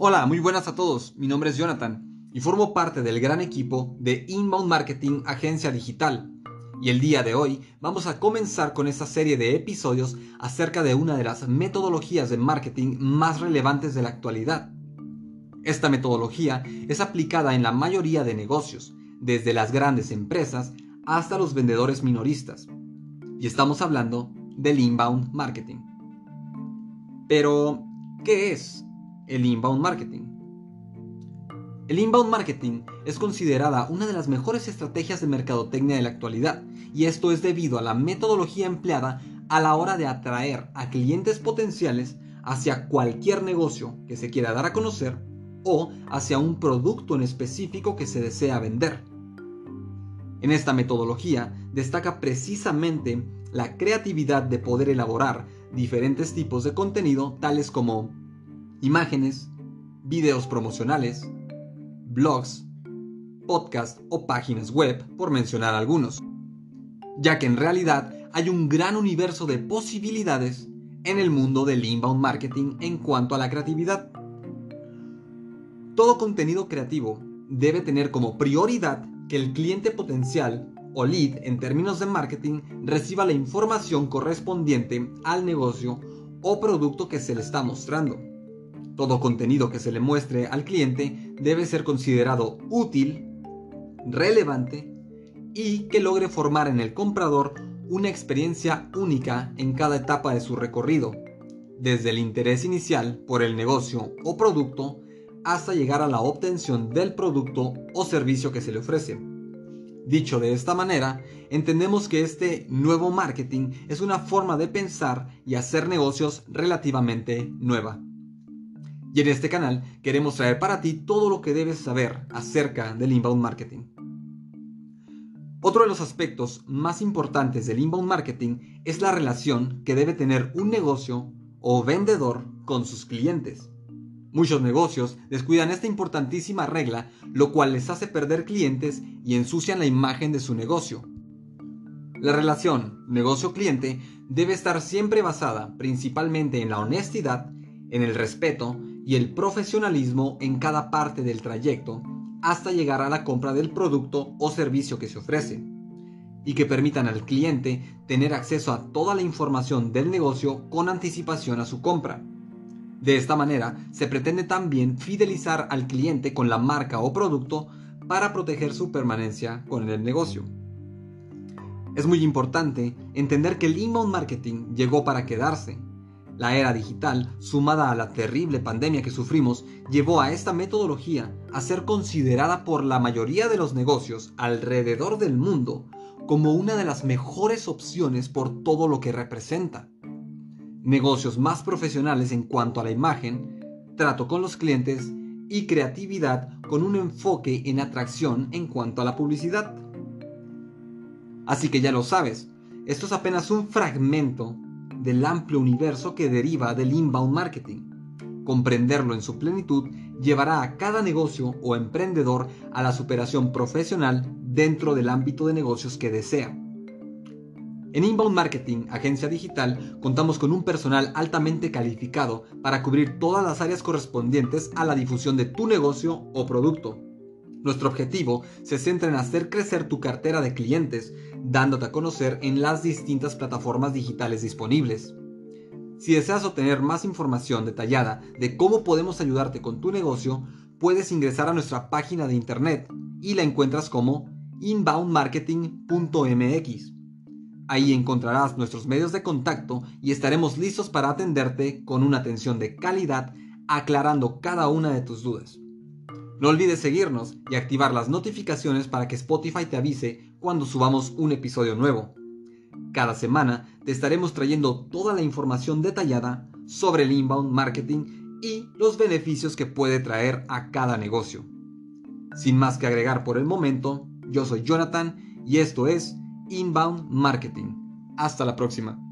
Hola, muy buenas a todos. Mi nombre es Jonathan y formo parte del gran equipo de Inbound Marketing Agencia Digital. Y el día de hoy vamos a comenzar con esta serie de episodios acerca de una de las metodologías de marketing más relevantes de la actualidad. Esta metodología es aplicada en la mayoría de negocios, desde las grandes empresas hasta los vendedores minoristas. Y estamos hablando del inbound marketing. Pero, ¿qué es el inbound marketing. El inbound marketing es considerada una de las mejores estrategias de mercadotecnia de la actualidad, y esto es debido a la metodología empleada a la hora de atraer a clientes potenciales hacia cualquier negocio que se quiera dar a conocer o hacia un producto en específico que se desea vender. En esta metodología destaca precisamente la creatividad de poder elaborar diferentes tipos de contenido tales como imágenes, videos promocionales, blogs, podcasts o páginas web, por mencionar algunos, ya que en realidad hay un gran universo de posibilidades en el mundo del inbound marketing en cuanto a la creatividad. Todo contenido creativo debe tener como prioridad que el cliente potencial o lead en términos de marketing reciba la información correspondiente al negocio o producto que se le está mostrando. Todo contenido que se le muestre al cliente debe ser considerado útil, relevante y que logre formar en el comprador una experiencia única en cada etapa de su recorrido, desde el interés inicial por el negocio o producto hasta llegar a la obtención del producto o servicio que se le ofrece. Dicho de esta manera, entendemos que este nuevo marketing es una forma de pensar y hacer negocios relativamente nueva. Y en este canal queremos traer para ti todo lo que debes saber acerca del inbound marketing. Otro de los aspectos más importantes del inbound marketing es la relación que debe tener un negocio o vendedor con sus clientes. Muchos negocios descuidan esta importantísima regla, lo cual les hace perder clientes y ensucian la imagen de su negocio. La relación negocio-cliente debe estar siempre basada principalmente en la honestidad, en el respeto y el profesionalismo en cada parte del trayecto hasta llegar a la compra del producto o servicio que se ofrece y que permitan al cliente tener acceso a toda la información del negocio con anticipación a su compra. De esta manera, se pretende también fidelizar al cliente con la marca o producto para proteger su permanencia con el negocio. Es muy importante entender que el inbound marketing llegó para quedarse la era digital, sumada a la terrible pandemia que sufrimos, llevó a esta metodología a ser considerada por la mayoría de los negocios alrededor del mundo como una de las mejores opciones por todo lo que representa. Negocios más profesionales en cuanto a la imagen, trato con los clientes y creatividad con un enfoque en atracción en cuanto a la publicidad. Así que ya lo sabes, esto es apenas un fragmento del amplio universo que deriva del inbound marketing. Comprenderlo en su plenitud llevará a cada negocio o emprendedor a la superación profesional dentro del ámbito de negocios que desea. En Inbound Marketing, agencia digital, contamos con un personal altamente calificado para cubrir todas las áreas correspondientes a la difusión de tu negocio o producto. Nuestro objetivo se centra en hacer crecer tu cartera de clientes, dándote a conocer en las distintas plataformas digitales disponibles. Si deseas obtener más información detallada de cómo podemos ayudarte con tu negocio, puedes ingresar a nuestra página de internet y la encuentras como inboundmarketing.mx. Ahí encontrarás nuestros medios de contacto y estaremos listos para atenderte con una atención de calidad aclarando cada una de tus dudas. No olvides seguirnos y activar las notificaciones para que Spotify te avise cuando subamos un episodio nuevo. Cada semana te estaremos trayendo toda la información detallada sobre el inbound marketing y los beneficios que puede traer a cada negocio. Sin más que agregar por el momento, yo soy Jonathan y esto es Inbound Marketing. Hasta la próxima.